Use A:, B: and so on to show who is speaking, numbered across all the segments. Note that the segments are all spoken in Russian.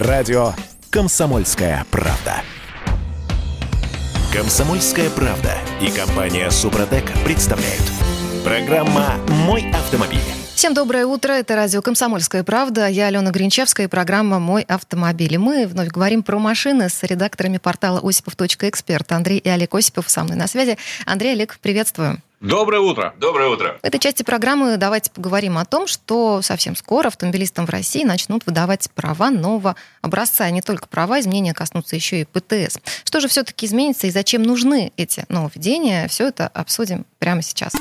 A: Радио «Комсомольская правда». «Комсомольская правда» и компания «Супротек» представляют. Программа «Мой автомобиль».
B: Всем доброе утро. Это радио «Комсомольская правда». Я Алена Гринчевская и программа «Мой автомобиль». Мы вновь говорим про машины с редакторами портала осипов.эксперт. Андрей и Олег Осипов со мной на связи. Андрей, Олег, приветствую.
C: Доброе утро.
D: Доброе утро.
B: В этой части программы давайте поговорим о том, что совсем скоро автомобилистам в России начнут выдавать права нового образца. И не только права, изменения коснутся еще и ПТС. Что же все-таки изменится и зачем нужны эти нововведения? Все это обсудим прямо сейчас.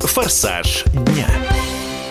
A: «Форсаж дня».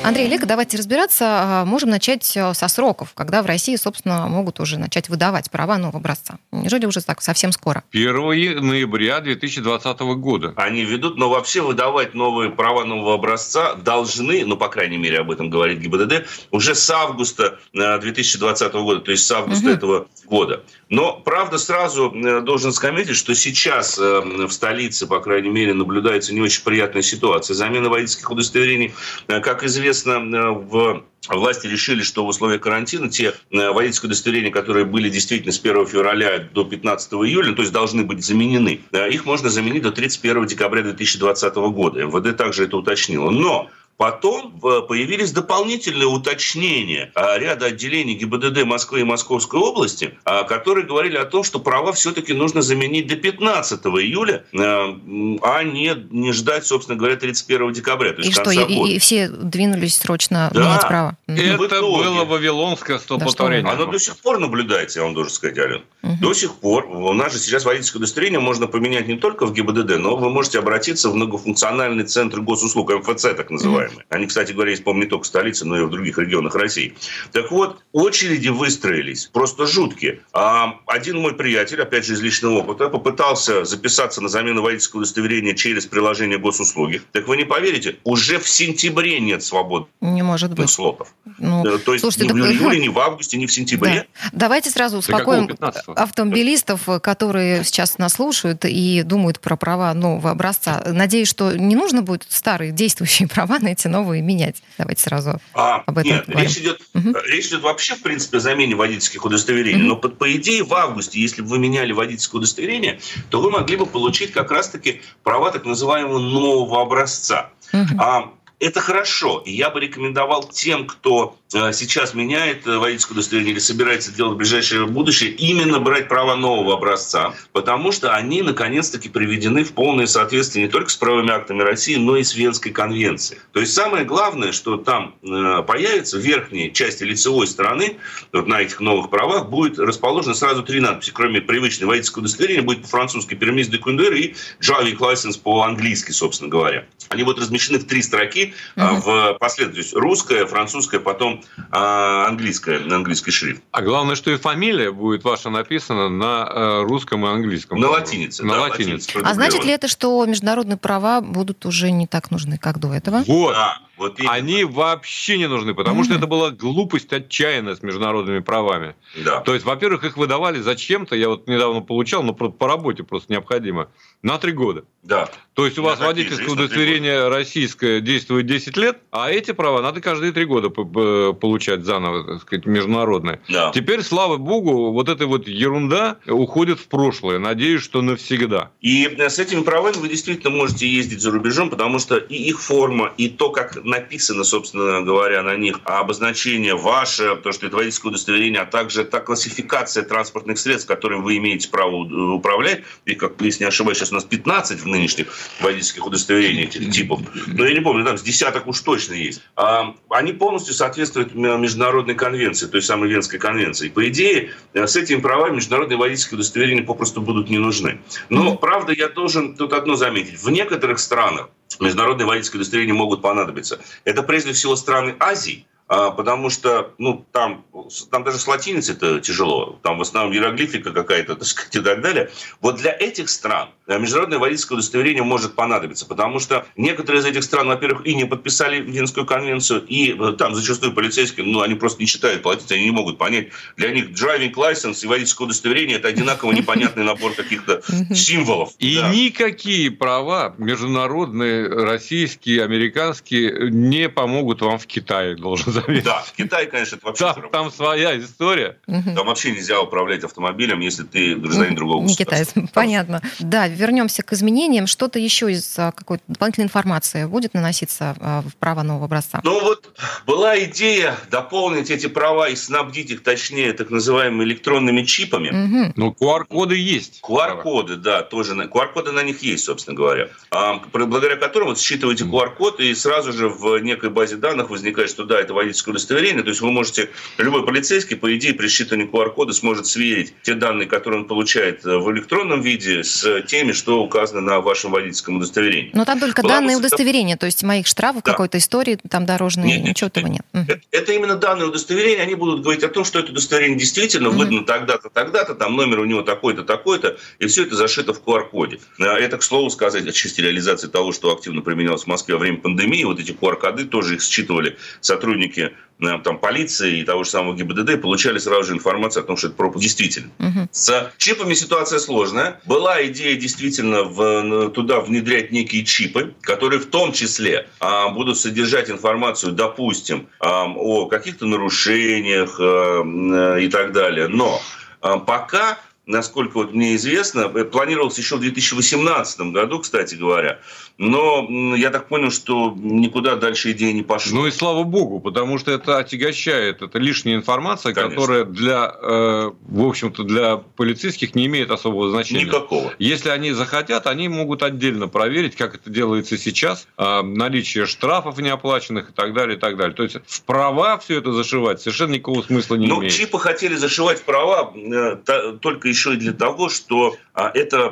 B: Андрей Олег, давайте разбираться. А, можем начать э, со сроков, когда в России, собственно, могут уже начать выдавать права нового образца. Неужели уже так совсем скоро?
C: 1 ноября 2020 года.
D: Они ведут, но вообще выдавать новые права нового образца должны, ну, по крайней мере, об этом говорит ГИБДД, уже с августа 2020 э, года, то есть с августа угу. этого года. Но, правда, сразу э, должен заметить, что сейчас в столице, по крайней мере, наблюдается не очень приятная ситуация. Замена водительских удостоверений, как известно, в Власти решили, что в условиях карантина те э, водительские удостоверения, которые были действительно с 1 февраля до 15 июля, то есть должны быть заменены, э, их можно заменить до 31 декабря 2020 года. МВД также это уточнило. Но Потом э, появились дополнительные уточнения а, ряда отделений ГИБДД Москвы и Московской области, а, которые говорили о том, что права все-таки нужно заменить до 15 июля, э, а не, не ждать, собственно говоря, 31 декабря.
B: То есть и что, и, и все двинулись срочно да. менять права?
C: Это итоге, было вавилонское столпотворение.
D: Да, оно до сих пор наблюдается, я вам должен сказать, Ален. Угу. До сих пор. У нас же сейчас водительское удостоверение можно поменять не только в ГИБДД, но вы можете обратиться в многофункциональный центр госуслуг, МФЦ так называемый. Угу называемые. Они, кстати говоря, есть, по-моему, не только в столице, но и в других регионах России. Так вот, очереди выстроились просто жуткие. А один мой приятель, опять же, из личного опыта, попытался записаться на замену водительского удостоверения через приложение госуслуги. Так вы не поверите, уже в сентябре нет свободных
B: не может быть.
D: слотов. Ну, э, То есть слушайте, ни в июле, ни в августе, ни в сентябре.
B: Да. Давайте сразу успокоим автомобилистов, которые сейчас нас слушают и думают про права нового образца. Надеюсь, что не нужно будет старые действующие права на эти новые менять? Давайте сразу а, об этом
D: Нет, поговорим. речь идет, угу. речь идет вообще, в принципе, о замене водительских удостоверений. Угу. Но, по, по идее, в августе, если бы вы меняли водительское удостоверение, то вы могли бы получить как раз-таки права так называемого нового образца. Угу. А, это хорошо. И я бы рекомендовал тем, кто сейчас меняет э, водительское удостоверение или собирается делать в ближайшее будущее, именно брать права нового образца, потому что они наконец-таки приведены в полное соответствие не только с правовыми актами России, но и с Венской конвенцией. То есть самое главное, что там э, появится в верхней части лицевой стороны, вот на этих новых правах, будет расположено сразу три надписи. Кроме привычной водительского удостоверения, будет по-французски «Пермис де Кундер» и «Driving License» по-английски, собственно говоря. Они будут размещены в три строки, mm-hmm. в последовательность русская, французская, потом а, английская, на английский шрифт.
C: А главное, что и фамилия будет ваша написана на э, русском и английском.
D: На латинице.
C: На да, латинице.
B: А значит ли это, что международные права будут уже не так нужны, как до этого?
C: Вот. Да. Вот Они вообще не нужны, потому mm-hmm. что это была глупость отчаянная с международными правами. Да. То есть, во-первых, их выдавали зачем-то, я вот недавно получал, но по работе просто необходимо, на три года.
D: Да.
C: То есть, у вас водительское удостоверение российское действует 10 лет, а эти права надо каждые три года получать заново, так сказать, международные. Да. Теперь, слава богу, вот эта вот ерунда уходит в прошлое. Надеюсь, что навсегда.
D: И с этими правами вы действительно можете ездить за рубежом, потому что и их форма, и то, как написано, собственно говоря, на них обозначение ваше, то, что это водительское удостоверение, а также та классификация транспортных средств, которыми вы имеете право управлять. И, как если не ошибаюсь, сейчас у нас 15 в нынешних водительских удостоверениях этих типов. Но я не помню, там с десяток уж точно есть. А, они полностью соответствуют международной конвенции, той самой Венской конвенции. По идее, с этими правами международные водительские удостоверения попросту будут не нужны. Но, правда, я должен тут одно заметить. В некоторых странах международные водительские удостоверения могут понадобиться. Это прежде всего страны Азии, потому что ну, там, там даже с латиницей это тяжело, там в основном иероглифика какая-то, так сказать, и так далее. Вот для этих стран э, международное водительское удостоверение может понадобиться, потому что некоторые из этих стран, во-первых, и не подписали Венскую конвенцию, и э, там зачастую полицейские, ну, они просто не читают платить, они не могут понять. Для них driving license и водительское удостоверение – это одинаково непонятный набор каких-то символов.
C: И никакие права международные, российские, американские не помогут вам в Китае, должен заметить.
D: Да, в Китае, конечно, это вообще...
C: Там, там своя история.
D: Там вообще нельзя управлять автомобилем, если ты гражданин другого Не
B: китаец, понятно. Да, вернемся к изменениям. Что-то еще из а, какой-то дополнительной информации будет наноситься а, в права нового образца?
D: Ну вот была идея дополнить эти права и снабдить их, точнее, так называемыми электронными чипами.
C: Угу. Ну, QR-коды есть.
D: QR-коды, да, тоже. QR-коды на них есть, собственно говоря. А, благодаря которым вот считываете QR-код, и сразу же в некой базе данных возникает, что да, это водительское удостоверение. То есть вы можете, любой полицейский, по идее, при считывании QR-кода сможет сверить те данные, которые он получает в электронном виде, с теми, что указано на вашем водительском удостоверении.
B: Но там только Была данные удостоверения, то есть моих штрафов, да. какой-то истории там дорожной, нет, ничего нет, этого нет.
D: Это, это именно данные удостоверения, они будут говорить о том, что это удостоверение действительно угу. выдано тогда-то, тогда-то, там номер у него такой-то, такой-то, и все это зашито в QR-коде. Это, к слову сказать, отчасти реализации того, что активно применялось в Москве во время пандемии, вот эти QR-коды тоже их считывали сотрудники Э, там, полиции и того же самого ГИБДД получали сразу же информацию о том, что это пропуск действительно. Угу. С чипами ситуация сложная. Была идея действительно в, туда внедрять некие чипы, которые в том числе а, будут содержать информацию, допустим, а, о каких-то нарушениях а, и так далее. Но а, пока насколько вот мне известно, планировалось еще в 2018 году, кстати говоря. Но я так понял, что никуда дальше идея не пошла.
C: Ну и слава богу, потому что это отягощает, это лишняя информация, Конечно. которая для, э, в общем-то, для полицейских не имеет особого значения.
D: Никакого.
C: Если они захотят, они могут отдельно проверить, как это делается сейчас, э, наличие штрафов неоплаченных и так далее, и так далее. То есть в права все это зашивать совершенно никакого смысла не ну, имеет.
D: Ну, чипы хотели зашивать в права э, только еще и для того, что а, это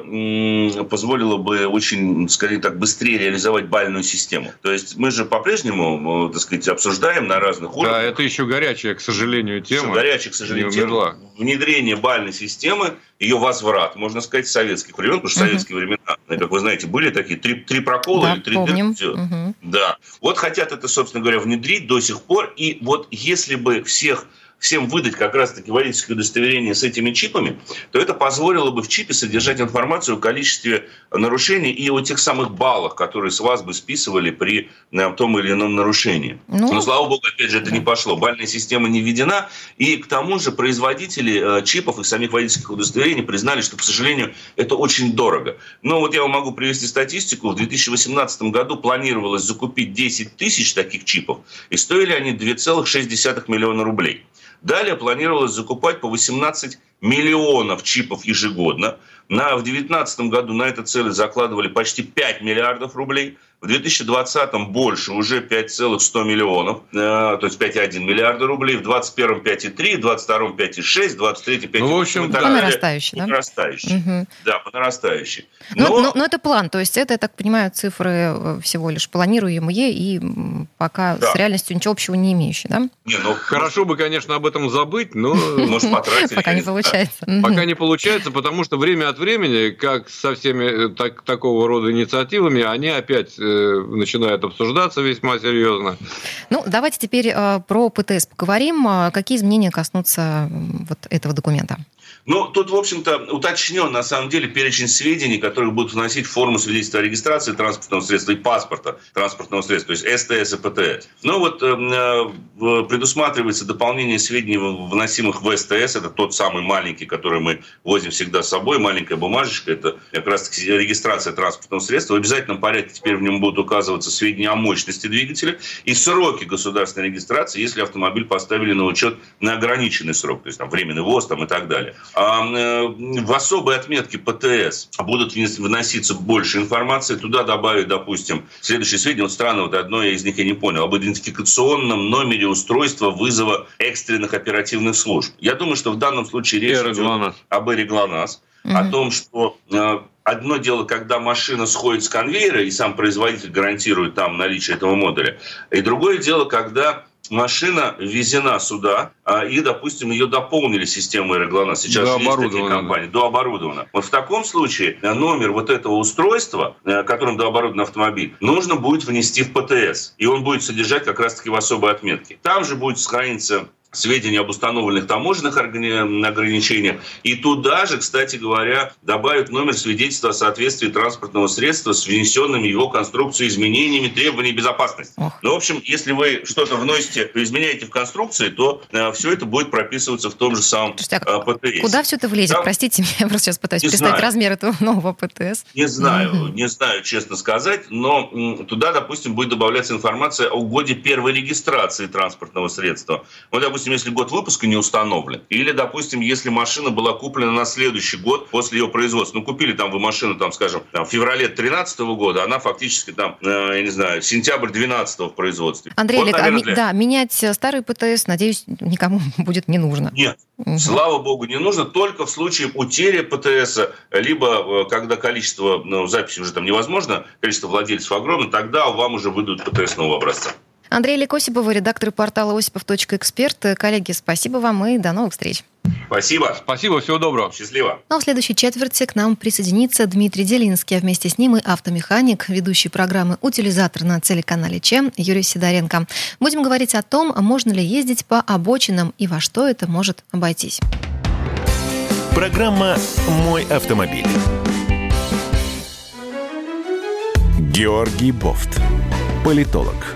D: позволило бы очень, скорее так, быстрее реализовать бальную систему. То есть мы же по-прежнему, так сказать, обсуждаем на разных уровнях.
C: Да, это еще горячая, к сожалению, тема.
D: Все горячая, к сожалению, тема. Внедрение бальной системы, ее возврат, можно сказать, советских времен, потому что угу. советские времена, как вы знаете, были такие три, три прокола
B: да,
D: или три
B: помним. Угу.
D: Да. Вот хотят это, собственно говоря, внедрить до сих пор. И вот если бы всех всем выдать как раз-таки водительское удостоверение с этими чипами, то это позволило бы в чипе содержать информацию о количестве нарушений и о тех самых баллах, которые с вас бы списывали при э, том или ином нарушении. Ну, Но, слава богу, опять же, это не пошло. Бальная система не введена. И к тому же производители э, чипов и самих водительских удостоверений признали, что, к сожалению, это очень дорого. Но вот я вам могу привести статистику. В 2018 году планировалось закупить 10 тысяч таких чипов, и стоили они 2,6 миллиона рублей. Далее планировалось закупать по 18 миллионов чипов ежегодно. На, в 2019 году на это цели закладывали почти 5 миллиардов рублей. В 2020 больше, уже 5,100 миллионов, э, то есть 5,1 миллиарда рублей. В 2021 5,3, в 2022 5,6, в 2023 5,8. Ну,
B: в общем, по нарастающей,
D: да? По нарастающей, угу. да, по нарастающей.
B: Но... Но, но, но это план, то есть это, я так понимаю, цифры э, всего лишь планируемые и пока да. с реальностью ничего общего не имеющие, да?
C: Не, ну, Хорошо бы, конечно, об этом забыть, но...
D: Может, потратить.
B: Пока не получается.
C: Пока не получается, потому что время от времени, как со всеми э, такого рода инициативами, они опять Э, начинает обсуждаться весьма серьезно.
B: Ну, давайте теперь э, про ПТС поговорим. А какие изменения коснутся вот этого документа?
D: Ну, тут, в общем-то, уточнен, на самом деле, перечень сведений, которые будут вносить в форму свидетельства о регистрации транспортного средства и паспорта транспортного средства, то есть СТС и ПТС. Ну, вот э, э, предусматривается дополнение сведений, вносимых в СТС, это тот самый маленький, который мы возим всегда с собой, маленькая бумажечка, это как раз регистрация транспортного средства. В обязательном порядке теперь в нем будут указываться сведения о мощности двигателя и сроки государственной регистрации, если автомобиль поставили на учет на ограниченный срок, то есть там временный ВОЗ там, и так далее. Э, в особой отметке ПТС будут выноситься больше информации. Туда добавить, допустим, следующие сведения. Вот странно, вот одно из них я не понял. Об идентификационном номере устройства вызова экстренных оперативных служб. Я думаю, что в данном случае речь идет об Эре ГЛОНАСС. Угу. О том, что э, одно дело, когда машина сходит с конвейера, и сам производитель гарантирует там наличие этого модуля. И другое дело, когда машина ввезена сюда, а, и, допустим, ее дополнили системой Реглана. Сейчас до есть такие компании, дооборудована. Вот в таком случае э, номер вот этого устройства, э, которым дооборудован автомобиль, нужно будет внести в ПТС. И он будет содержать как раз-таки в особой отметке. Там же будет сохраниться сведения об установленных таможенных ограничениях. И туда же, кстати говоря, добавят номер свидетельства о соответствии транспортного средства с внесенными его конструкцией изменениями требований безопасности. Ох. Ну, в общем, если вы что-то вносите, изменяете в конструкции, то э, все это будет прописываться в том же самом
B: Слушайте, а э, ПТС. Куда все это влезет? Там, Простите, я просто сейчас пытаюсь представить размер этого нового ПТС.
D: Не знаю, mm-hmm. не знаю, честно сказать, но м, туда, допустим, будет добавляться информация о годе первой регистрации транспортного средства. Вот, допустим, если год выпуска не установлен, или, допустим, если машина была куплена на следующий год после ее производства. Ну, купили там вы машину, там, скажем, там, в феврале 2013 года, она фактически там, э, я не знаю, сентябрь 2012 в производстве.
B: Андрей, вот, наверное, для... да, менять старый ПТС, надеюсь, никому будет не нужно.
D: Нет, угу. слава богу, не нужно, только в случае утери ПТС, либо э, когда количество ну, записи уже там невозможно, количество владельцев огромное, тогда вам уже выдадут ПТС нового образца.
B: Андрей Лекосипов, редактор портала осипов.эксперт. Коллеги, спасибо вам и до новых встреч.
D: Спасибо.
C: Спасибо, всего доброго.
D: Счастливо.
B: Ну а в следующей четверти к нам присоединится Дмитрий Делинский, а вместе с ним и автомеханик, ведущий программы «Утилизатор» на телеканале ЧЕМ Юрий Сидоренко. Будем говорить о том, можно ли ездить по обочинам и во что это может обойтись.
A: Программа «Мой автомобиль». Георгий Бофт. Политолог,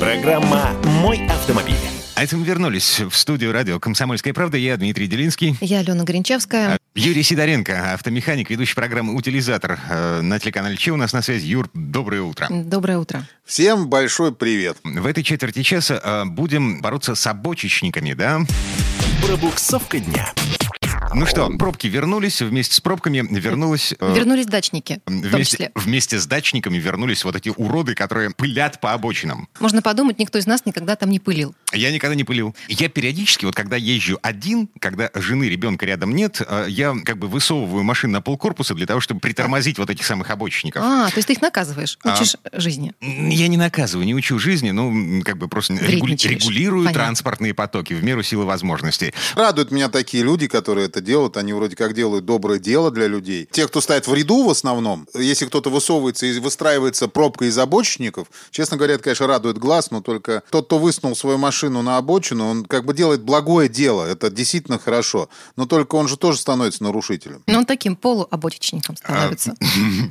A: Программа «Мой автомобиль».
E: А это мы вернулись в студию радио «Комсомольская правда». Я Дмитрий Делинский.
B: Я Алена Гринчевская. А,
E: Юрий Сидоренко, автомеханик, ведущий программы «Утилизатор» э, на телеканале Че у нас на связи. Юр, доброе утро.
B: Доброе утро.
F: Всем большой привет.
E: В этой четверти часа э, будем бороться с обочечниками, да?
A: Пробуксовка дня.
E: Ну что, пробки вернулись, вместе с пробками вернулась...
B: Э, вернулись дачники,
E: вместе, вместе с дачниками вернулись вот эти уроды, которые пылят по обочинам.
B: Можно подумать, никто из нас никогда там не пылил.
E: Я никогда не пылил. Я периодически, вот когда езжу один, когда жены, ребенка рядом нет, э, я как бы высовываю машину на полкорпуса для того, чтобы притормозить вот этих самых обочинников.
B: А, то есть ты их наказываешь, а, учишь а, жизни?
E: Я не наказываю, не учу жизни, ну, как бы просто регулирую Понятно. транспортные потоки в меру силы возможностей.
F: Радуют меня такие люди, которые это делают, они вроде как делают доброе дело для людей. Те, кто стоит в ряду в основном, если кто-то высовывается и выстраивается пробка из обочинников, честно говоря, это, конечно, радует глаз, но только тот, кто высунул свою машину на обочину, он как бы делает благое дело, это действительно хорошо, но только он же тоже становится нарушителем.
B: Ну, он таким полуобочечником становится.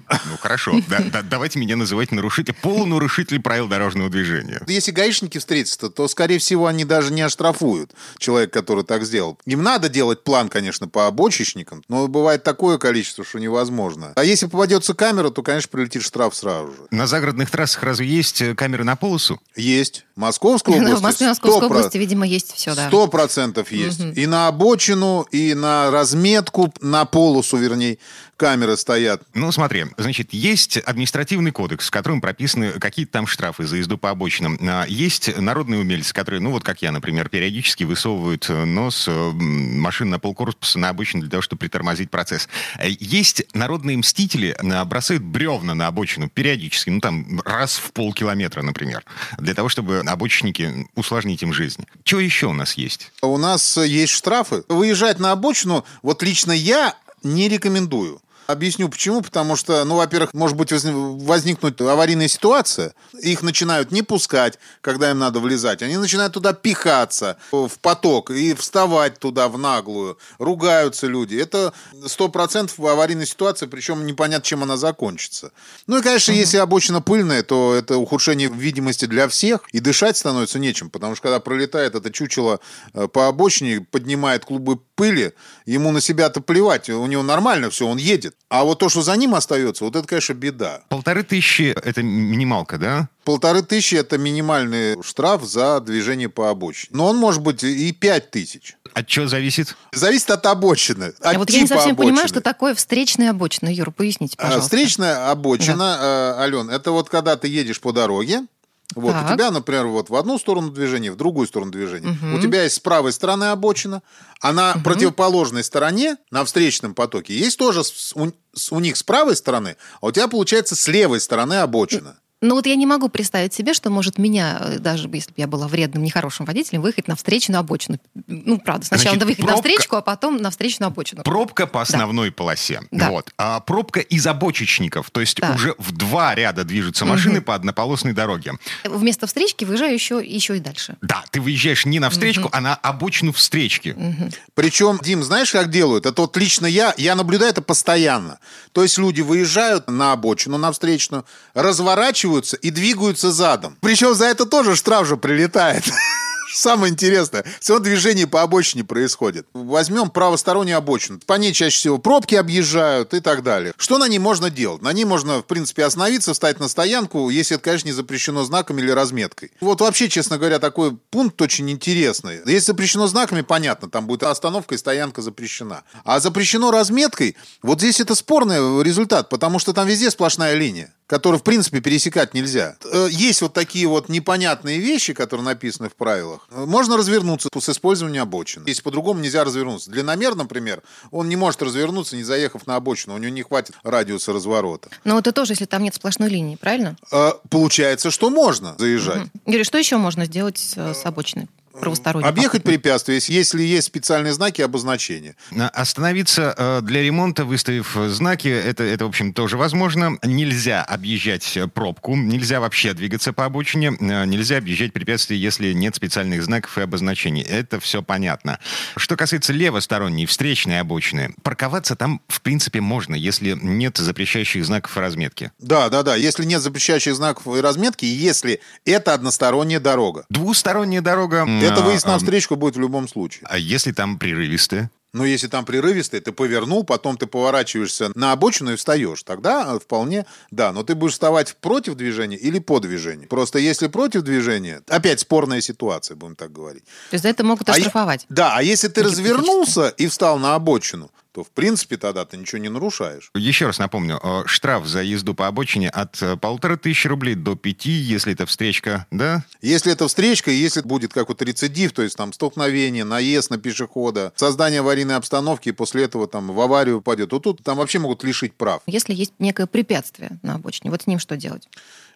E: А, ну, хорошо, давайте меня называть нарушителем, полунарушитель правил дорожного движения.
F: Если гаишники встретятся, то, скорее всего, они даже не оштрафуют человека, который так сделал. Им надо делать план, конечно, по обочечникам, но бывает такое количество, что невозможно. А если попадется камера, то, конечно, прилетит штраф сразу же.
E: На загородных трассах разве есть э, камеры на полосу?
F: Есть. Московская область. В
B: Москве, Московской области, видимо, есть все, да.
F: Сто процентов есть. И на обочину, и на разметку, на полосу, вернее камеры стоят.
E: Ну, смотри, значит, есть административный кодекс, в котором прописаны какие-то там штрафы за езду по обочинам. А, есть народные умельцы, которые, ну, вот как я, например, периодически высовывают нос э, машин на полкорпуса на обочину для того, чтобы притормозить процесс. Э, есть народные мстители, э, бросают бревна на обочину периодически, ну, там, раз в полкилометра, например, для того, чтобы обочинники усложнить им жизнь. Что еще у нас есть?
F: У нас есть штрафы. Выезжать на обочину, вот лично я не рекомендую. Объясню почему. Потому что, ну, во-первых, может быть возникнуть аварийная ситуация. Их начинают не пускать, когда им надо влезать. Они начинают туда пихаться в поток и вставать туда в наглую. Ругаются люди. Это сто процентов аварийная ситуация, причем непонятно, чем она закончится. Ну и, конечно, угу. если обочина пыльная, то это ухудшение видимости для всех. И дышать становится нечем. Потому что когда пролетает это чучело э, по обочине, поднимает клубы пыли, ему на себя-то плевать. У него нормально все, он едет. А вот то, что за ним остается, вот это, конечно, беда.
E: Полторы тысячи – это минималка, да?
F: Полторы тысячи – это минимальный штраф за движение по обочине. Но он может быть и пять тысяч.
E: От чего зависит?
F: Зависит от обочины. От
B: а вот я не совсем обочины. понимаю, что такое встречная обочина. Юр, поясните, а, пожалуйста.
F: Встречная обочина, да. Ален, это вот когда ты едешь по дороге, Вот,
B: Так.
F: у тебя, например, вот в одну сторону движения, в другую сторону движения.
B: Мгм.
F: У тебя есть с правой стороны обочина, а на противоположной стороне, на встречном потоке, есть тоже с- у, с- у них с правой стороны, а у тебя, получается, с левой стороны обочина.
B: Ну вот я не могу представить себе, что может меня, э, даже если бы я была вредным, нехорошим водителем, выехать на встречную обочину. Ну, правда, сначала
E: Значит,
B: надо выехать на
E: пробка-
B: встречку, а потом на встречную обочину.
E: Пробка по основной полосе.
B: Да.
E: Вот. А пробка из обочечников. То есть
B: Так.
E: уже в два ряда движутся машины по однополосной дороге.
B: Вместо встречки выезжаю еще, еще и дальше.
E: Да, ты выезжаешь не на встречку, а на обочину встречки.
F: Причем, Дим, знаешь, как делают? Это вот лично я, я наблюдаю это постоянно. То есть люди выезжают на обочину, на встречную, разворачиваются и двигаются задом. Причем за это тоже штраф же прилетает. Самое интересное, все движение по обочине происходит. Возьмем правостороннюю обочину. По ней чаще всего пробки объезжают и так далее. Что на ней можно делать? На ней можно, в принципе, остановиться, встать на стоянку, если это, конечно, не запрещено знаками или разметкой. Вот вообще, честно говоря, такой пункт очень интересный. Если запрещено знаками, понятно, там будет остановка и стоянка запрещена. А запрещено разметкой, вот здесь это спорный результат, потому что там везде сплошная линия которую, в принципе, пересекать нельзя. Э, Есть вот такие вот непонятные вещи, которые написаны в правилах. Э, Можно развернуться с использованием обочин. Если по-другому нельзя развернуться. Длинномер, например, он не может развернуться, не заехав на обочину. У него не хватит радиуса разворота.
B: Но это тоже, если там нет сплошной линии, правильно?
F: Э, Получается, что можно заезжать.
B: Юрий, что еще можно сделать с обочиной? Правосторонней.
F: Объехать препятствия, если- если есть специальные знаки обозначения.
E: На- Остановиться э, для ремонта, выставив э, знаки, это, это, в общем, тоже возможно. Нельзя объезжать э, пробку, нельзя вообще двигаться по обочине, э, нельзя объезжать препятствия, если нет специальных знаков и обозначений. Это все понятно. Что касается левосторонней, встречной обочины, парковаться там, в принципе, можно, если нет запрещающих знаков и разметки.
F: Да, да, да. Если нет запрещающих знаков и разметки, и если это односторонняя дорога.
E: Двусторонняя дорога...
F: Это
E: а,
F: выезд на
E: а,
F: встречку будет в любом случае.
E: А если там прерывистые?
F: Но если там прерывистый, ты повернул, потом ты поворачиваешься на обочину и встаешь, тогда э, вполне да. Но ты будешь вставать против движения или по движению. Просто если против движения, опять спорная ситуация, будем так говорить.
B: То есть за это могут
F: А
B: оштрафовать.
F: да, а если ты развернулся и встал на обочину, то в принципе тогда ты ничего не нарушаешь.
E: Еще раз напомню, э, штраф за езду по обочине от э, полутора тысяч рублей до пяти, если это встречка, да?
F: Если это встречка, и если будет как вот рецидив, то есть там столкновение, наезд на пешехода, создание аварийной обстановки, и после этого там в аварию упадет, то тут там вообще могут лишить прав.
B: Если есть некое препятствие на обочине, вот с ним что делать?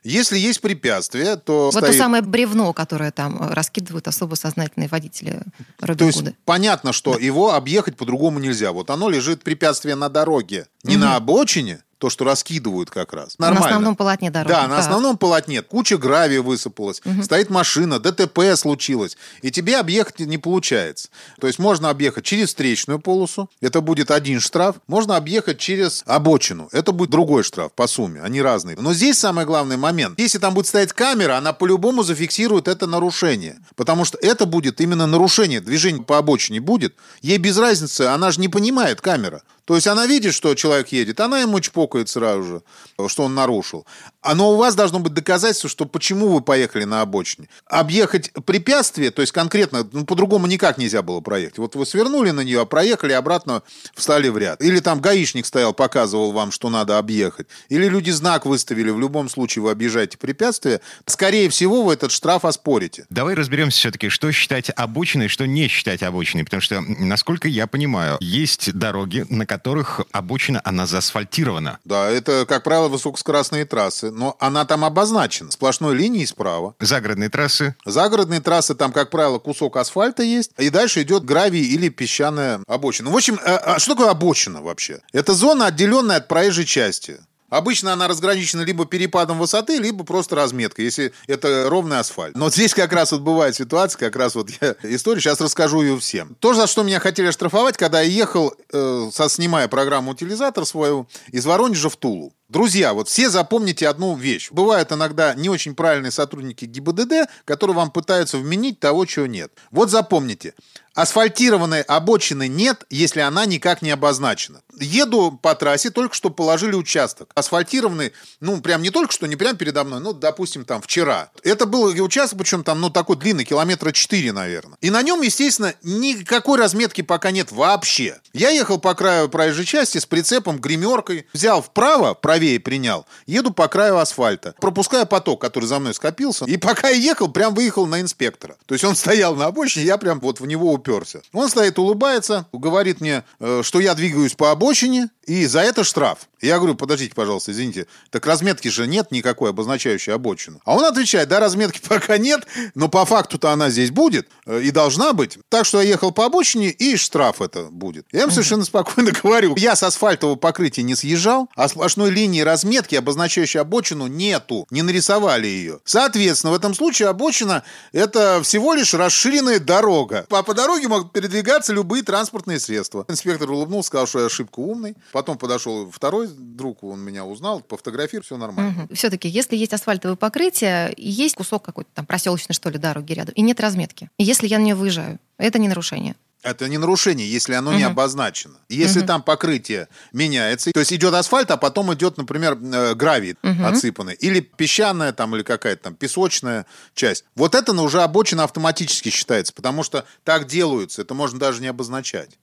F: Если есть препятствие, то
B: Вот то
F: стоит-
B: самое бревно, которое там э, раскидывают особо сознательные водители Робин
F: То есть понятно, что его объехать по-другому нельзя. Вот оно лежит препятствие на дороге, не на обочине, то, что раскидывают как раз.
B: На
F: Нормально.
B: основном полотне дороги.
F: Да, на
B: Так.
F: основном полотне куча гравия высыпалась, стоит машина, ДТП случилось, и тебе объехать не получается. То есть можно объехать через встречную полосу, это будет один штраф, можно объехать через обочину, это будет другой штраф по сумме, они разные. Но здесь самый главный момент, если там будет стоять камера, она по-любому зафиксирует это нарушение, потому что это будет именно нарушение, движение по обочине будет, ей без разницы, она же не понимает камера. То есть она видит, что человек едет, она ему чпокает сразу же, что он нарушил. Но у вас должно быть доказательство, что почему вы поехали на обочине. Объехать препятствие, то есть конкретно, ну, по-другому никак нельзя было проехать. Вот вы свернули на нее, а проехали обратно, встали в ряд. Или там гаишник стоял, показывал вам, что надо объехать. Или люди знак выставили, в любом случае вы объезжаете препятствие. Скорее всего, вы этот штраф оспорите.
E: Давай разберемся все-таки, что считать обочиной, что не считать обочиной. Потому что, насколько я понимаю, есть дороги, на которых обочина, она заасфальтирована.
F: Да, это, как правило, высокоскоростные трассы, но она там обозначена сплошной линией справа.
E: Загородные трассы.
F: Загородные трассы, там, как правило, кусок асфальта есть, и дальше идет гравий или песчаная обочина. В общем, а- а что такое обочина вообще? Это зона, отделенная от проезжей части. Обычно она разграничена либо перепадом высоты, либо просто разметкой, если это ровный асфальт. Но здесь как раз вот бывает ситуация, как раз вот я историю, сейчас расскажу ее всем. То, за что меня хотели оштрафовать, когда я ехал, э, со, снимая программу «Утилизатор» свою, из Воронежа в Тулу. Друзья, вот все запомните одну вещь. Бывают иногда не очень правильные сотрудники ГИБДД, которые вам пытаются вменить того, чего нет. Вот запомните. Асфальтированной обочины нет, если она никак не обозначена. Еду по трассе, только что положили участок. Асфальтированный, ну, прям не только что, не прям передо мной, ну, допустим, там, вчера. Это был участок, причем там, ну, такой длинный, километра 4, наверное. И на нем, естественно, никакой разметки пока нет вообще. Я ехал по краю проезжей части с прицепом, гримеркой, взял вправо, правее принял, еду по краю асфальта, пропуская поток, который за мной скопился, и пока я ехал, прям выехал на инспектора. То есть он стоял на обочине, я прям вот в него уперся. Он стоит, улыбается, говорит мне, э, что я двигаюсь по обочине, и за это штраф. Я говорю, подождите, пожалуйста, извините, так разметки же нет никакой обозначающей обочину. А он отвечает, да, разметки пока нет, но по факту-то она здесь будет э, и должна быть. Так что я ехал по обочине, и штраф это будет. Я им совершенно спокойно говорю, я с асфальтового покрытия не съезжал, а сплошной линии разметки, обозначающей обочину, нету. Не нарисовали ее. Соответственно, в этом случае обочина – это всего лишь расширенная дорога. А по дороге могут передвигаться любые транспортные средства. Инспектор улыбнулся, сказал, что я ошибка умный. Потом подошел второй друг, он меня узнал, пофотографировал, все нормально.
B: Угу. Все-таки, если есть асфальтовое покрытие, есть кусок какой-то там проселочной, что ли, дороги рядом, и нет разметки. И если я на нее выезжаю, это не нарушение.
F: Это не нарушение, если оно угу. не обозначено. Если угу. там покрытие меняется, то есть идет асфальт, а потом идет, например, э, гравий угу. отсыпанный, или песчаная там, или какая-то там песочная часть. Вот это уже обочина автоматически считается, потому что так делаются, это можно даже не обозначать.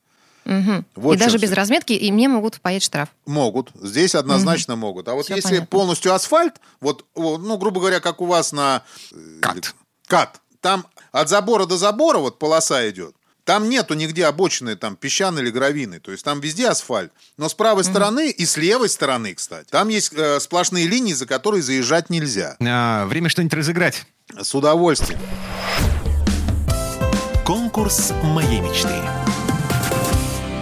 B: Угу. Вот и даже без разметки, и мне могут впаять штраф.
F: Могут. Здесь однозначно угу. могут. А вот Все если понятно. полностью асфальт, вот, ну, грубо говоря, как у вас на...
E: Э, Кат.
F: Кат. Там от забора до забора вот полоса идет. Там нету нигде обочины, там, песчаной или гравийной. То есть там везде асфальт. Но с правой угу. стороны и с левой стороны, кстати, там есть э, сплошные линии, за которые заезжать нельзя.
E: А, время что-нибудь разыграть.
F: С удовольствием.
A: Конкурс моей мечты.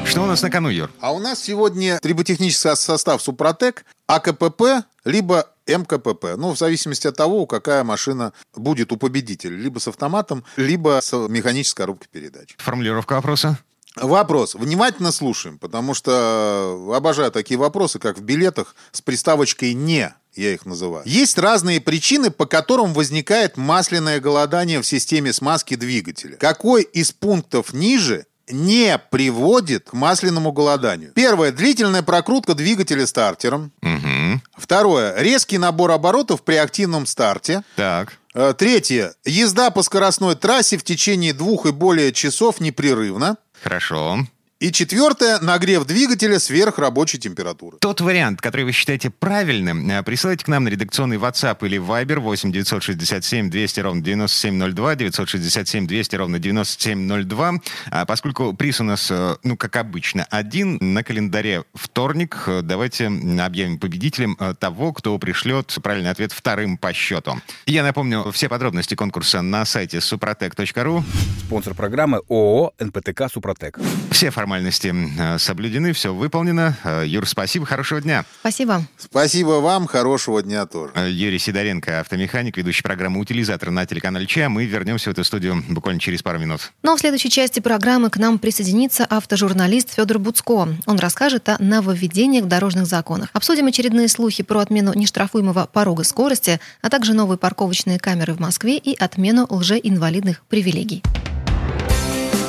E: Что у нас на кону, Юр?
F: А у нас сегодня триботехнический состав Супротек, АКПП, либо МКПП. Ну, в зависимости от того, какая машина будет у победителя. Либо с автоматом, либо с механической коробкой передач.
E: Формулировка вопроса?
F: Вопрос. Внимательно слушаем, потому что обожаю такие вопросы, как в билетах с приставочкой «не» я их называю. Есть разные причины, по которым возникает масляное голодание в системе смазки двигателя. Какой из пунктов ниже не приводит к масляному голоданию. Первое. Длительная прокрутка двигателя стартером.
E: Угу.
F: Второе. Резкий набор оборотов при активном старте.
E: Так.
F: Э, третье. Езда по скоростной трассе в течение двух и более часов непрерывно.
E: Хорошо.
F: И четвертое – нагрев двигателя сверх рабочей температуры.
E: Тот вариант, который вы считаете правильным, э, присылайте к нам на редакционный WhatsApp или Viber 8 967 200 ровно 9702, 967 200 ровно 9702. А поскольку приз у нас, э, ну, как обычно, один, на календаре вторник, э, давайте объявим победителем того, кто пришлет правильный ответ вторым по счету. Я напомню, все подробности конкурса на сайте suprotec.ru.
G: Спонсор программы ООО «НПТК Супротек».
E: Все формальности формальности э, соблюдены, все выполнено. Э, Юр, спасибо, хорошего дня.
B: Спасибо.
F: Спасибо вам, хорошего дня тоже.
E: Э, Юрий Сидоренко, автомеханик, ведущий программы «Утилизатор» на телеканале ЧА. Мы вернемся в эту студию буквально через пару минут.
B: Ну а в следующей части программы к нам присоединится автожурналист Федор Буцко. Он расскажет о нововведениях в дорожных законах. Обсудим очередные слухи про отмену нештрафуемого порога скорости, а также новые парковочные камеры в Москве и отмену лжеинвалидных привилегий.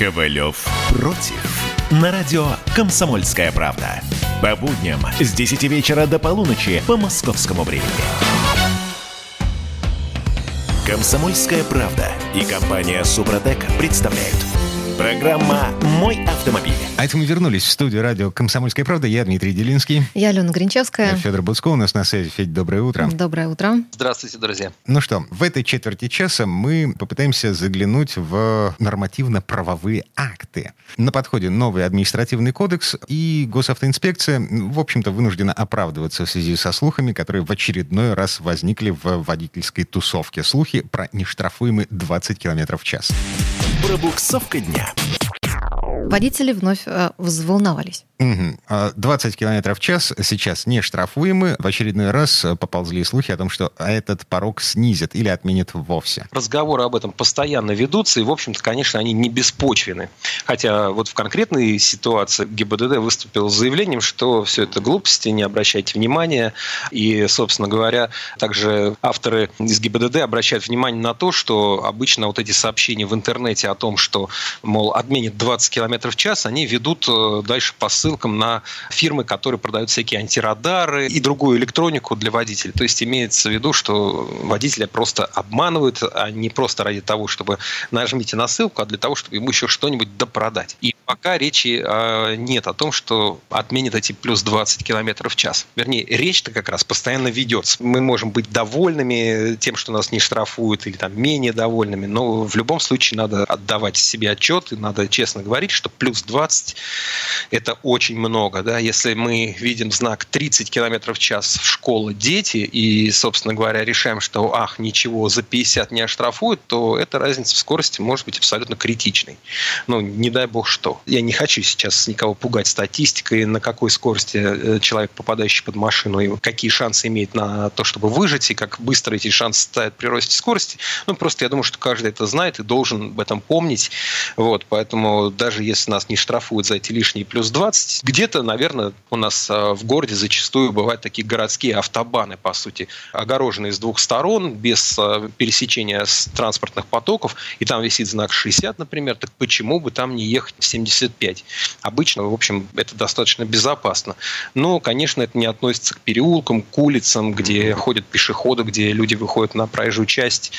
A: Ковалев против. На радио «Комсомольская правда». По будням с 10 вечера до полуночи по московскому времени. «Комсомольская правда» и компания «Супротек» представляют – Программа «Мой автомобиль».
E: А это мы вернулись в студию радио «Комсомольская правда». Я Дмитрий Делинский.
B: Я Алена Гринчевская. Я
E: Федор Буцко. У нас на связи. Федь, доброе утро.
B: Доброе утро.
H: Здравствуйте, друзья.
E: Ну что, в этой четверти часа мы попытаемся заглянуть в нормативно-правовые акты. На подходе новый административный кодекс, и госавтоинспекция, в общем-то, вынуждена оправдываться в связи со слухами, которые в очередной раз возникли в водительской тусовке. Слухи про нештрафуемый 20 км в час.
A: Пробуксовка дня.
B: Водители вновь э, взволновались.
E: Угу. 20 километров в час сейчас не штрафуемы. В очередной раз поползли слухи о том, что этот порог снизят или отменят вовсе.
H: Разговоры об этом постоянно ведутся, и, в общем-то, конечно, они не беспочвены. Хотя вот в конкретной ситуации ГИБДД выступил с заявлением, что все это глупости, не обращайте внимания. И, собственно говоря, также авторы из ГИБДД обращают внимание на то, что обычно вот эти сообщения в интернете о том, что, мол, отменит 20 км в час, они ведут э, дальше посыл ссылкам на фирмы, которые продают всякие антирадары и другую электронику для водителей. То есть имеется в виду, что водителя просто обманывают, а не просто ради того, чтобы нажмите на ссылку, а для того, чтобы ему еще что-нибудь допродать. И пока речи э, нет о том, что отменят эти плюс 20 км в час. Вернее, речь-то как раз постоянно ведется. Мы можем быть довольными тем, что нас не штрафуют, или там менее довольными, но в любом случае надо отдавать себе отчет, и надо честно говорить, что плюс 20 это очень очень много. Да? Если мы видим знак 30 км в час в школу дети и, собственно говоря, решаем, что, ах, ничего, за 50 не оштрафуют, то эта разница в скорости может быть абсолютно критичной. Ну, не дай бог что. Я не хочу сейчас никого пугать статистикой, на какой скорости э, человек, попадающий под машину, и какие шансы имеет на то, чтобы выжить, и как быстро эти шансы ставят при росте скорости. Ну, просто я думаю, что каждый это знает и должен об этом помнить. Вот, поэтому даже если нас не штрафуют за эти лишние плюс 20, есть где-то, наверное, у нас а, в городе зачастую бывают такие городские автобаны, по сути, огороженные с двух сторон, без а, пересечения с транспортных потоков, и там висит знак 60, например, так почему бы там не ехать в 75? Обычно, в общем, это достаточно безопасно. Но, конечно, это не относится к переулкам, к улицам, где ходят пешеходы, где люди выходят на проезжую часть,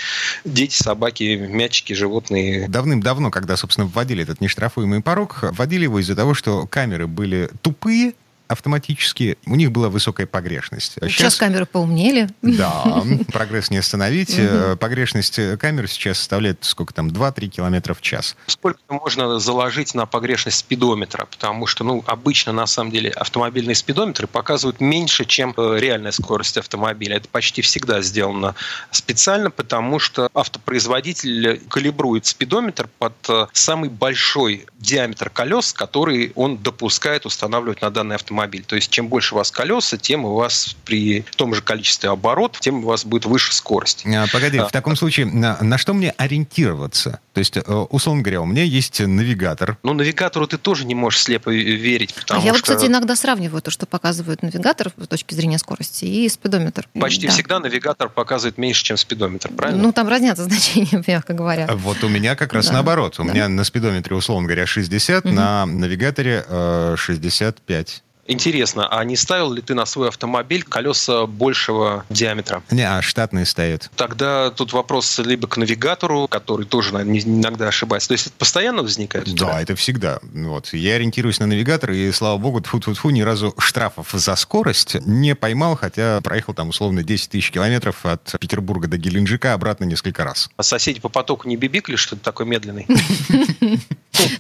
H: дети, собаки, мячики, животные.
E: Давным-давно, когда, собственно, вводили этот нештрафуемый порог, вводили его из-за того, что камеры были тупые, автоматически, у них была высокая погрешность.
B: Сейчас, сейчас камеры поумнели.
E: Да, прогресс не остановить. Э, погрешность камер сейчас составляет сколько там, 2-3 километра в час.
H: Сколько можно заложить на погрешность спидометра? Потому что, ну, обычно, на самом деле, автомобильные спидометры показывают меньше, чем э, реальная скорость автомобиля. Это почти всегда сделано специально, потому что автопроизводитель калибрует спидометр под э, самый большой диаметр колес, который он допускает устанавливать на данный автомобиль автомобиль. То есть чем больше у вас колеса, тем у вас при том же количестве оборотов, тем у вас будет выше скорость.
E: А, погоди, а, в таком случае на, на что мне ориентироваться? То есть, э, условно говоря, у меня есть навигатор.
H: Ну, навигатору ты тоже не можешь слепо верить,
B: потому а я вот, кстати, иногда сравниваю то, что показывает навигатор с точки зрения скорости и спидометр.
H: Почти да. всегда навигатор показывает меньше, чем спидометр, правильно?
B: Ну, там разнятся значения, мягко говоря.
E: Вот у меня как раз да. наоборот. У да. меня на спидометре, условно говоря, 60, угу. на навигаторе э, 65.
H: Интересно, а не ставил ли ты на свой автомобиль колеса большего диаметра?
E: Не, а штатные стоят.
H: Тогда тут вопрос либо к навигатору, который тоже наверное, иногда ошибается. То есть это постоянно возникает?
E: Да, это всегда. Вот. Я ориентируюсь на навигатор, и, слава богу, тьфу -тьфу -тьфу, ни разу штрафов за скорость не поймал, хотя проехал там условно 10 тысяч километров от Петербурга до Геленджика обратно несколько раз.
H: А соседи по потоку не бибикли, что ты такой медленный?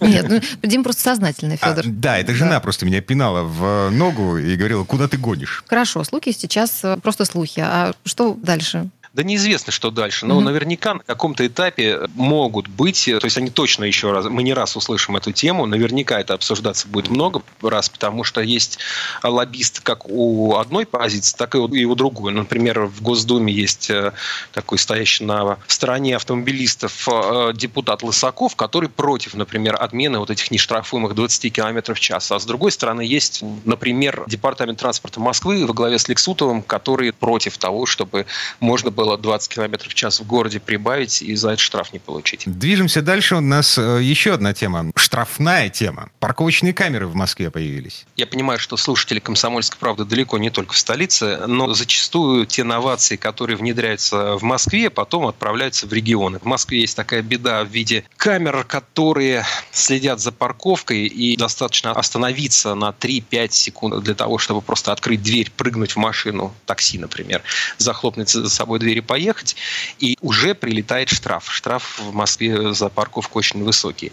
B: Нет, ну, Дим просто сознательный, а, Федор.
E: Да, это жена просто меня пинала в ногу и говорила, куда ты гонишь.
B: Хорошо, слухи сейчас э, просто слухи. А что дальше?
H: Да неизвестно, что дальше. Но mm-hmm. наверняка на каком-то этапе могут быть, то есть они точно еще раз, мы не раз услышим эту тему, наверняка это обсуждаться будет много раз, потому что есть лоббист как у одной позиции, так и у другой. Например, в Госдуме есть э, такой стоящий на стороне автомобилистов э, депутат Лысаков, который против, например, отмены вот этих нештрафуемых 20 км в час. А с другой стороны есть, например, Департамент транспорта Москвы во главе с Лексутовым, который против того, чтобы можно было было 20 км в час в городе прибавить и за это штраф не получить.
E: Движемся дальше. У нас э, еще одна тема. Штрафная тема. Парковочные камеры в Москве появились.
H: Я понимаю, что слушатели «Комсомольской правды» далеко не только в столице, но зачастую те новации, которые внедряются в Москве, потом отправляются в регионы. В Москве есть такая беда в виде камер, которые следят за парковкой и достаточно остановиться на 3-5 секунд для того, чтобы просто открыть дверь, прыгнуть в машину, такси, например, захлопнуть за собой дверь двери поехать, и уже прилетает штраф. Штраф в Москве за парковку очень высокий.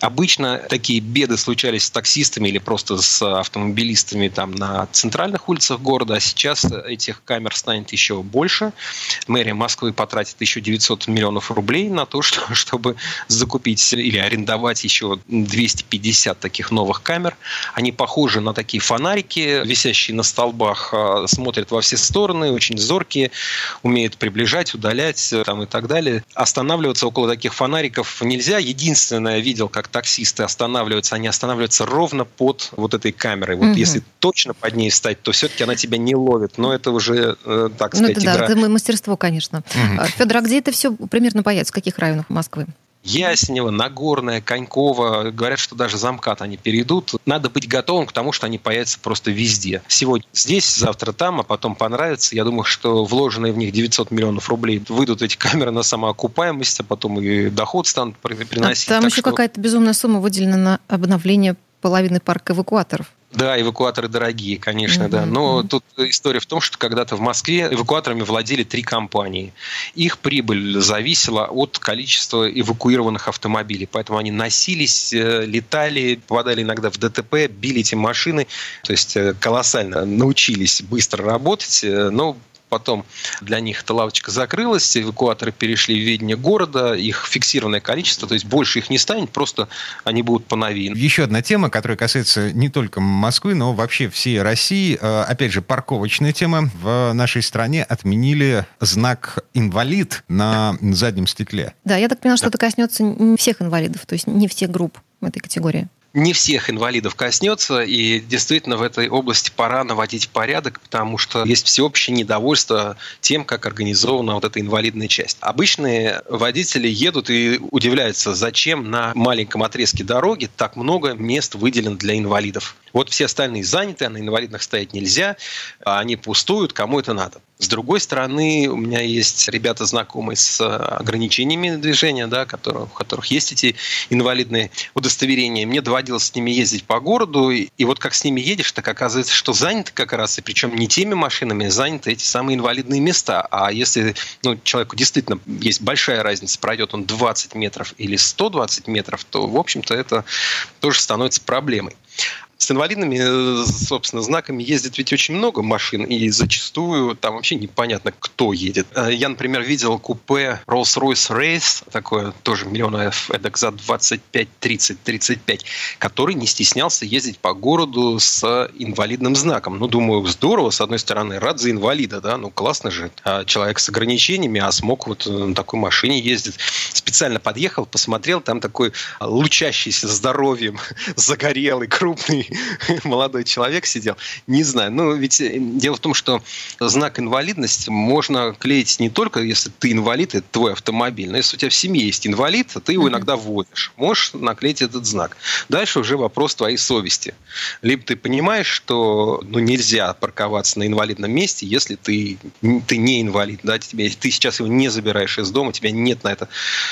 H: Обычно такие беды случались с таксистами или просто с автомобилистами там на центральных улицах города, а сейчас этих камер станет еще больше. Мэрия Москвы потратит еще 900 миллионов рублей на то, что, чтобы закупить или арендовать еще 250 таких новых камер. Они похожи на такие фонарики, висящие на столбах, а, смотрят во все стороны, очень зоркие, умеют приближать, удалять там, и так далее. Останавливаться около таких фонариков нельзя. Единственное, видел, как таксисты останавливаются, они останавливаются ровно под вот этой камерой. Вот угу. если точно под ней встать, то все-таки она тебя не ловит. Но это уже, э, так сказать,
B: ну, это, игра. Да, это мастерство, конечно. Угу. Федор, а где это все примерно появится? В каких районах Москвы?
H: Яснево, Нагорное, Коньково. Говорят, что даже замкат они перейдут. Надо быть готовым к тому, что они появятся просто везде. Сегодня здесь, завтра там, а потом понравится. Я думаю, что вложенные в них 900 миллионов рублей выйдут эти камеры на самоокупаемость, а потом и доход станут приносить.
B: А там так еще что... какая-то безумная сумма выделена на обновление половины парка эвакуаторов.
H: Да, эвакуаторы дорогие, конечно, mm-hmm. да. Но mm-hmm. тут история в том, что когда-то в Москве эвакуаторами владели три компании. Их прибыль зависела от количества эвакуированных автомобилей. Поэтому они носились, э, летали, попадали иногда в ДТП, били эти машины. То есть э, колоссально научились быстро работать. Э, но потом для них эта лавочка закрылась, эвакуаторы перешли в ведение города, их фиксированное количество, то есть больше их не станет, просто они будут поновее.
E: Еще одна тема, которая касается не только Москвы, но вообще всей России. Э, опять же, парковочная тема. В нашей стране отменили знак «инвалид» на заднем стекле.
B: Да, я так поняла, что это коснется не всех инвалидов, то есть не всех групп в этой категории
H: не всех инвалидов коснется, и действительно в этой области пора наводить порядок, потому что есть всеобщее недовольство тем, как организована вот эта инвалидная часть. Обычные водители едут и удивляются, зачем на маленьком отрезке дороги так много мест выделено для инвалидов. Вот все остальные заняты, а на инвалидных стоять нельзя, а они пустуют, кому это надо. С другой стороны, у меня есть ребята знакомые с э, ограничениями движения, да, которые, у которых есть эти инвалидные удостоверения. Мне доводилось с ними ездить по городу, и, и вот как с ними едешь, так оказывается, что заняты как раз, и причем не теми машинами, заняты эти самые инвалидные места. А если ну, человеку действительно есть большая разница, пройдет он 20 метров или 120 метров, то, в общем-то, это тоже становится проблемой. С инвалидными, э, собственно, знаками ездит ведь очень много машин, и зачастую там вообще непонятно, кто едет. Э, я, например, видел купе Rolls-Royce Race, такое тоже миллионов эдак за 25, 30, 35, который не стеснялся ездить по городу с инвалидным знаком. Ну, думаю, здорово, с одной стороны, рад за инвалида, да, ну, классно же. А человек с ограничениями, а смог вот на такой машине ездить. Специально подъехал, посмотрел, там такой лучащийся здоровьем, загорелый, крупный молодой человек сидел. Не знаю. Ну, ведь э, дело в том, что знак инвалидности можно клеить не только, если ты инвалид, это твой автомобиль, но если у тебя в семье есть инвалид, ты его иногда водишь. Можешь наклеить этот знак. Дальше уже вопрос твоей совести. Либо ты понимаешь, что ну, нельзя парковаться на инвалидном месте, если ты, ты не инвалид. Да, тебе, ты сейчас его не забираешь из дома, у тебя нет на это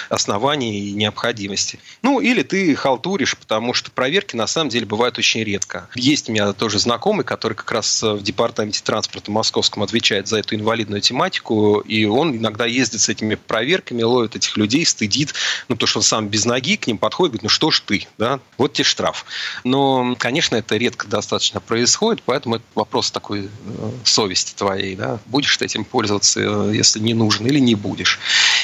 H: оснований и необходимости. Ну, или ты халтуришь, потому что проверки на самом деле бывают очень очень редко. Есть у меня тоже знакомый, который как раз в департаменте транспорта московском отвечает за эту инвалидную тематику, и он иногда ездит с этими проверками, ловит этих людей, стыдит, ну, то, что он сам без ноги к ним подходит, говорит, ну, что ж ты, да, вот тебе штраф. Но, конечно, это редко достаточно происходит, поэтому это вопрос такой э, совести твоей, да, будешь ты этим пользоваться, э, если не нужен, или не будешь.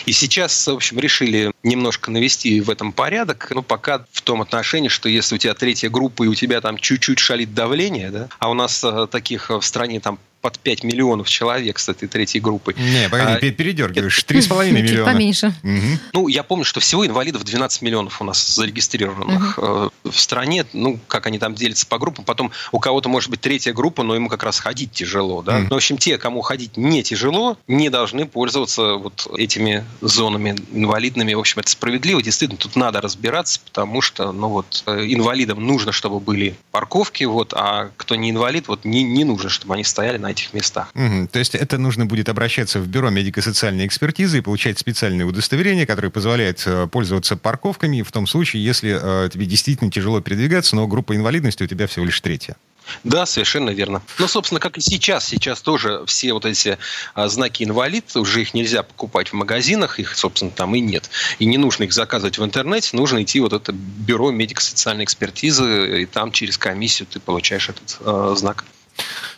H: И сейчас, в общем, решили немножко навести в этом порядок, ну, пока в том отношении, что если у тебя третья группа и у тебя там чуть-чуть шалит давление, да, а у нас э, таких в стране там под 5 миллионов человек с этой третьей группой.
E: Не, погоди, а, передергиваешь. 3,5 миллиона.
B: Поменьше.
H: Угу. Ну, я помню, что всего инвалидов 12 миллионов у нас зарегистрированных угу. в стране. Ну, как они там делятся по группам. Потом у кого-то может быть третья группа, но ему как раз ходить тяжело. Да? Угу. Но, в общем, те, кому ходить не тяжело, не должны пользоваться вот этими зонами инвалидными. В общем, это справедливо. Действительно, тут надо разбираться, потому что, ну вот, э, инвалидам нужно, чтобы были парковки, вот, а кто не инвалид, вот не, не нужно, чтобы они стояли на на этих местах.
E: Угу. То есть это нужно будет обращаться в бюро медико-социальной экспертизы и получать специальное удостоверение, которое позволяет э, пользоваться парковками в том случае, если э, тебе действительно тяжело передвигаться, но группа инвалидности у тебя всего лишь третья.
H: Да, совершенно верно. Ну, собственно, как и сейчас. Сейчас тоже все вот эти а, знаки инвалид, уже их нельзя покупать в магазинах, их, собственно, там и нет. И не нужно их заказывать в интернете, нужно идти вот это бюро медико-социальной экспертизы, и там через комиссию ты получаешь этот э, знак.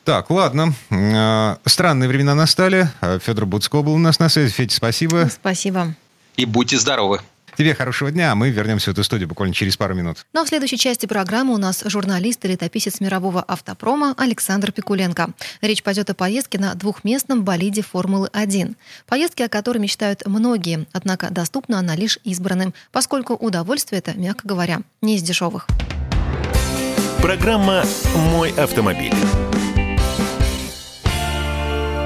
E: Так, ладно. А, странные времена настали. Федор Буцко был у нас на связи. Федя, спасибо.
B: Спасибо.
H: И будьте здоровы.
E: Тебе хорошего дня, а мы вернемся в эту студию буквально через пару минут.
B: Ну а в следующей части программы у нас журналист и летописец мирового автопрома Александр Пикуленко. Речь пойдет о поездке на двухместном болиде Формулы-1. Поездки, о которой мечтают многие, однако доступна она лишь избранным, поскольку удовольствие это, мягко говоря, не из дешевых.
A: Программа «Мой автомобиль».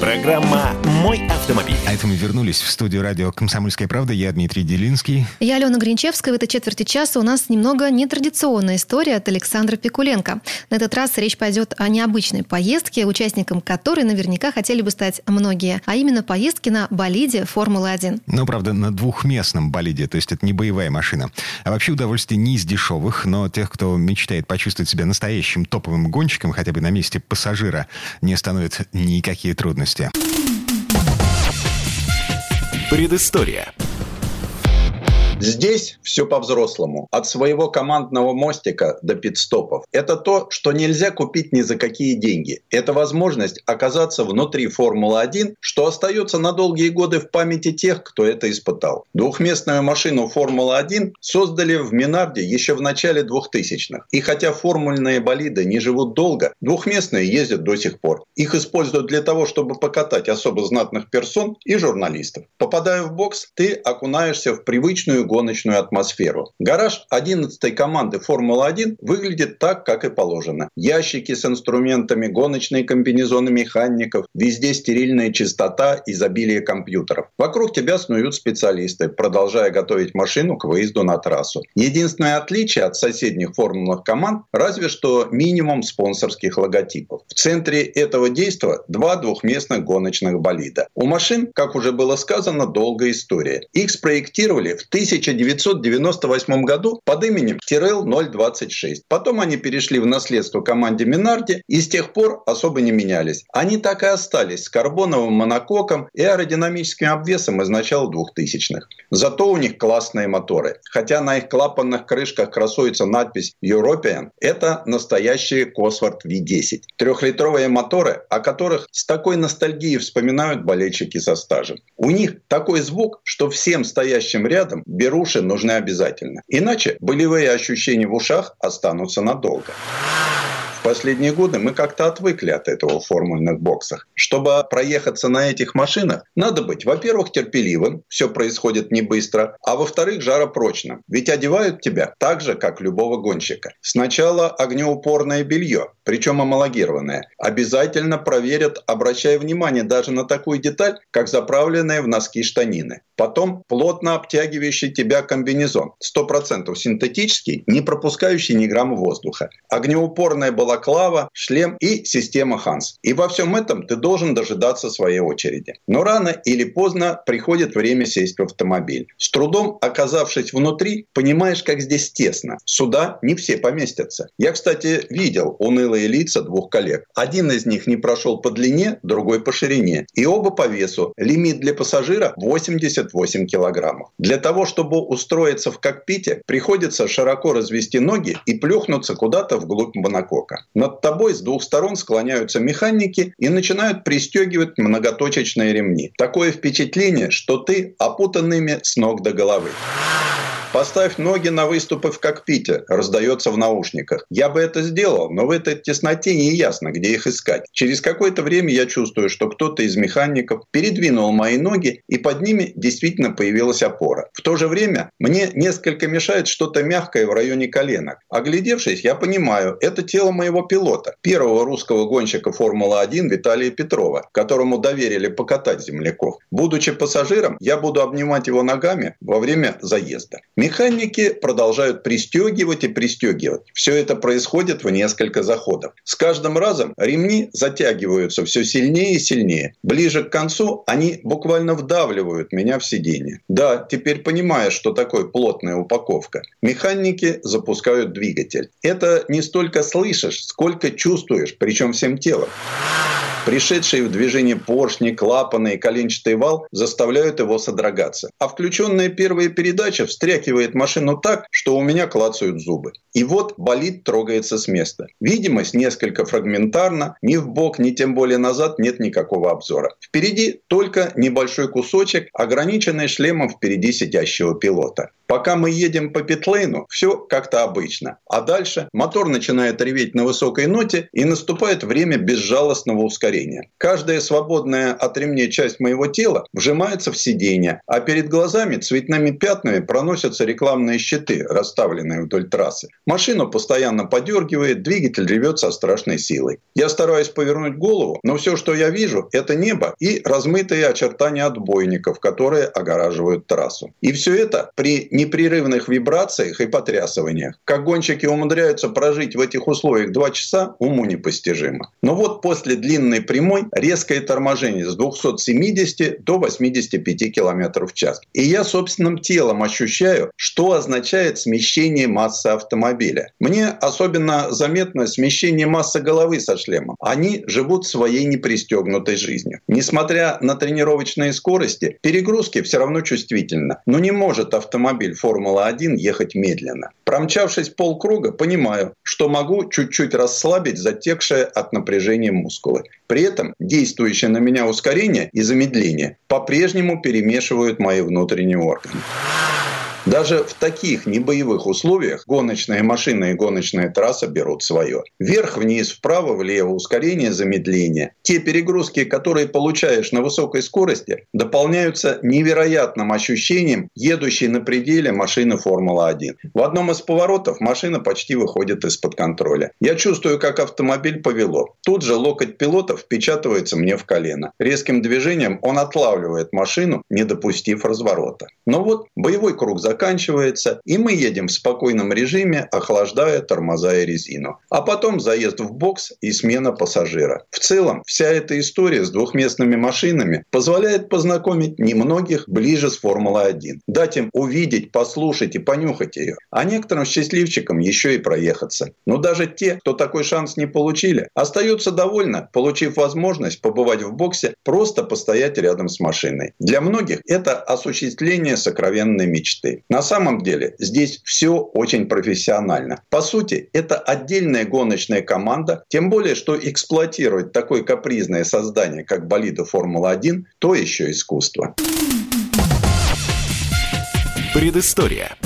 A: Программа «Мой автомобиль».
E: А это мы вернулись в студию радио «Комсомольская правда». Я Дмитрий Делинский.
B: Я Алена Гринчевская. В этой четверти часа у нас немного нетрадиционная история от Александра Пикуленко. На этот раз речь пойдет о необычной поездке, участником которой наверняка хотели бы стать многие, а именно поездки на болиде Формулы-1.
E: Ну, правда, на двухместном болиде, то есть это не боевая машина. А вообще удовольствие не из дешевых, но тех, кто мечтает почувствовать себя настоящим топовым гонщиком, хотя бы на месте пассажира, не остановят никакие трудности новости.
A: Предыстория.
I: Здесь все по-взрослому. От своего командного мостика до пидстопов. Это то, что нельзя купить ни за какие деньги. Это возможность оказаться внутри Формулы-1, что остается на долгие годы в памяти тех, кто это испытал. Двухместную машину Формулы-1 создали в Минарде еще в начале 2000-х. И хотя формульные болиды не живут долго, двухместные ездят до сих пор. Их используют для того, чтобы покатать особо знатных персон и журналистов. Попадая в бокс, ты окунаешься в привычную гоночную атмосферу. Гараж 11-й команды Формулы-1 выглядит так, как и положено. Ящики с инструментами, гоночные комбинезоны механиков, везде стерильная чистота, изобилие компьютеров. Вокруг тебя снуют специалисты, продолжая готовить машину к выезду на трассу. Единственное отличие от соседних формульных команд разве что минимум спонсорских логотипов. В центре этого действия два двухместных гоночных болида. У машин, как уже было сказано, долгая история. Их спроектировали в 1000 1998 году под именем Тирел 026. Потом они перешли в наследство команде Минарди и с тех пор особо не менялись. Они так и остались с карбоновым монококом и аэродинамическим обвесом из начала 2000-х. Зато у них классные моторы. Хотя на их клапанных крышках красуется надпись European, это настоящие Cosworth V10. Трехлитровые моторы, о которых с такой ностальгией вспоминают болельщики со стажем. У них такой звук, что всем стоящим рядом беруши нужны обязательно. Иначе болевые ощущения в ушах останутся надолго. Последние годы мы как-то отвыкли от этого в формульных боксах. Чтобы проехаться на этих машинах, надо быть, во-первых, терпеливым, все происходит не быстро, а во-вторых, жаропрочным. Ведь одевают тебя так же, как любого гонщика. Сначала огнеупорное белье, причем амалогированное. Обязательно проверят, обращая внимание даже на такую деталь, как заправленные в носки штанины. Потом плотно обтягивающий тебя комбинезон. 100% синтетический, не пропускающий ни грамма воздуха. Огнеупорная балаклава, шлем и система Ханс. И во всем этом ты должен дожидаться своей очереди. Но рано или поздно приходит время сесть в автомобиль. С трудом оказавшись внутри, понимаешь, как здесь тесно. Сюда не все поместятся. Я, кстати, видел унылые лица двух коллег. Один из них не прошел по длине, другой по ширине. И оба по весу. Лимит для пассажира 88 килограммов. Для того, чтобы устроиться в кокпите, приходится широко развести ноги и плюхнуться куда-то вглубь монокока. Над тобой с двух сторон склоняются механики и начинают пристегивать многоточечные ремни. Такое впечатление, что ты опутанными с ног до головы. Поставь ноги на выступы в кокпите, раздается в наушниках. Я бы это сделал, но в этой тесноте не ясно, где их искать. Через какое-то время я чувствую, что кто-то из механиков передвинул мои ноги, и под ними действительно появилась опора. В то же время мне несколько мешает что-то мягкое в районе коленок. Оглядевшись, я понимаю, это тело моего пилота, первого русского гонщика Формулы-1 Виталия Петрова, которому доверили покатать земляков. Будучи пассажиром, я буду обнимать его ногами во время заезда. Механики продолжают пристегивать и пристегивать. Все это происходит в несколько заходов. С каждым разом ремни затягиваются все сильнее и сильнее. Ближе к концу они буквально вдавливают меня в сиденье. Да, теперь понимая, что такое плотная упаковка. Механики запускают двигатель. Это не столько слышишь, сколько чувствуешь, причем всем телом. Пришедшие в движение поршни, клапаны и коленчатый вал заставляют его содрогаться. А включенная первая передача встряхивает машину так, что у меня клацают зубы. И вот болид трогается с места. Видимость несколько фрагментарна. Ни в бок, ни тем более назад нет никакого обзора. Впереди только небольшой кусочек, ограниченный шлемом впереди сидящего пилота. Пока мы едем по питлейну, все как-то обычно. А дальше мотор начинает реветь на высокой ноте и наступает время безжалостного ускорения. Каждая свободная от ремней часть моего тела вжимается в сиденье, а перед глазами цветными пятнами проносятся рекламные щиты, расставленные вдоль трассы. Машину постоянно подергивает, двигатель ревет со страшной силой. Я стараюсь повернуть голову, но все, что я вижу, это небо и размытые очертания отбойников, которые огораживают трассу. И все это при непрерывных вибрациях и потрясываниях. Как гонщики умудряются прожить в этих условиях два часа, уму непостижимо. Но вот после длинной прямой резкое торможение с 270 до 85 км в час. И я собственным телом ощущаю, что означает смещение массы автомобиля. Мне особенно заметно смещение массы головы со шлемом. Они живут своей непристегнутой жизнью. Несмотря на тренировочные скорости, перегрузки все равно чувствительно. Но не может автомобиль автомобиль Формула-1 ехать медленно. Промчавшись полкруга, понимаю, что могу чуть-чуть расслабить затекшие от напряжения мускулы. При этом действующее на меня ускорение и замедление по-прежнему перемешивают мои внутренние органы. Даже в таких небоевых условиях гоночная машина и гоночная трасса берут свое. Вверх, вниз, вправо, влево, ускорение, замедление. Те перегрузки, которые получаешь на высокой скорости, дополняются невероятным ощущением едущей на пределе машины Формула-1. В одном из поворотов машина почти выходит из-под контроля. Я чувствую, как автомобиль повело. Тут же локоть пилота впечатывается мне в колено. Резким движением он отлавливает машину, не допустив разворота. Но вот боевой круг заканчивается заканчивается, и мы едем в спокойном режиме, охлаждая тормоза и резину. А потом заезд в бокс и смена пассажира. В целом, вся эта история с двухместными машинами позволяет познакомить немногих ближе с Формулой-1. Дать им увидеть, послушать и понюхать ее. А некоторым счастливчикам еще и проехаться. Но даже те, кто такой шанс не получили, остаются довольны, получив возможность побывать в боксе, просто постоять рядом с машиной. Для многих это осуществление сокровенной мечты. На самом деле здесь все очень профессионально. По сути, это отдельная гоночная команда, тем более, что эксплуатировать такое капризное создание, как болиды Формула-1, то еще искусство.
A: Предыстория.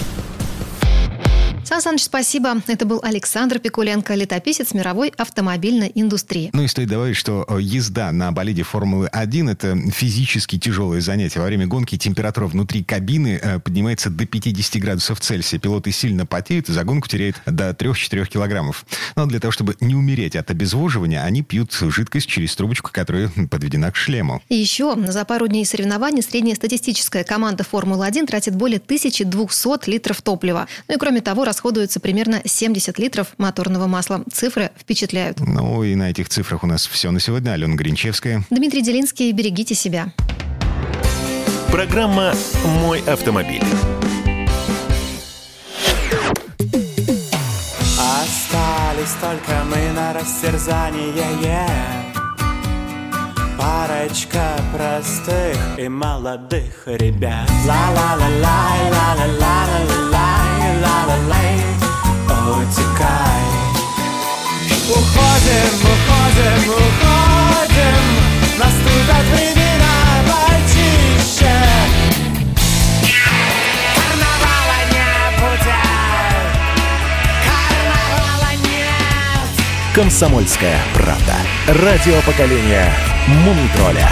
B: Сан Саныч, спасибо. Это был Александр Пикуленко, летописец мировой автомобильной индустрии.
E: Ну и стоит добавить, что э, езда на болиде Формулы-1 – это физически тяжелое занятие. Во время гонки температура внутри кабины э, поднимается до 50 градусов Цельсия. Пилоты сильно потеют, и за гонку теряют до 3-4 килограммов. Но для того, чтобы не умереть от обезвоживания, они пьют жидкость через трубочку, которая подведена к шлему.
B: И еще за пару дней соревнований средняя статистическая команда Формулы-1 тратит более 1200 литров топлива. Ну и кроме того, расход расходуется примерно 70 литров моторного масла. Цифры впечатляют.
E: Ну и на этих цифрах у нас все на сегодня. Алена Гринчевская.
B: Дмитрий Делинский. Берегите себя.
A: Программа «Мой автомобиль».
J: Остались только мы на растерзание yeah. Парочка простых и молодых ребят Ла-ла-ла-лай, ла-ла-ла-ла-лай, ла-ла-лай Утекай Уходим, уходим, уходим Наступят времена почище
A: «Комсомольская правда». Радио поколения Мумитроля.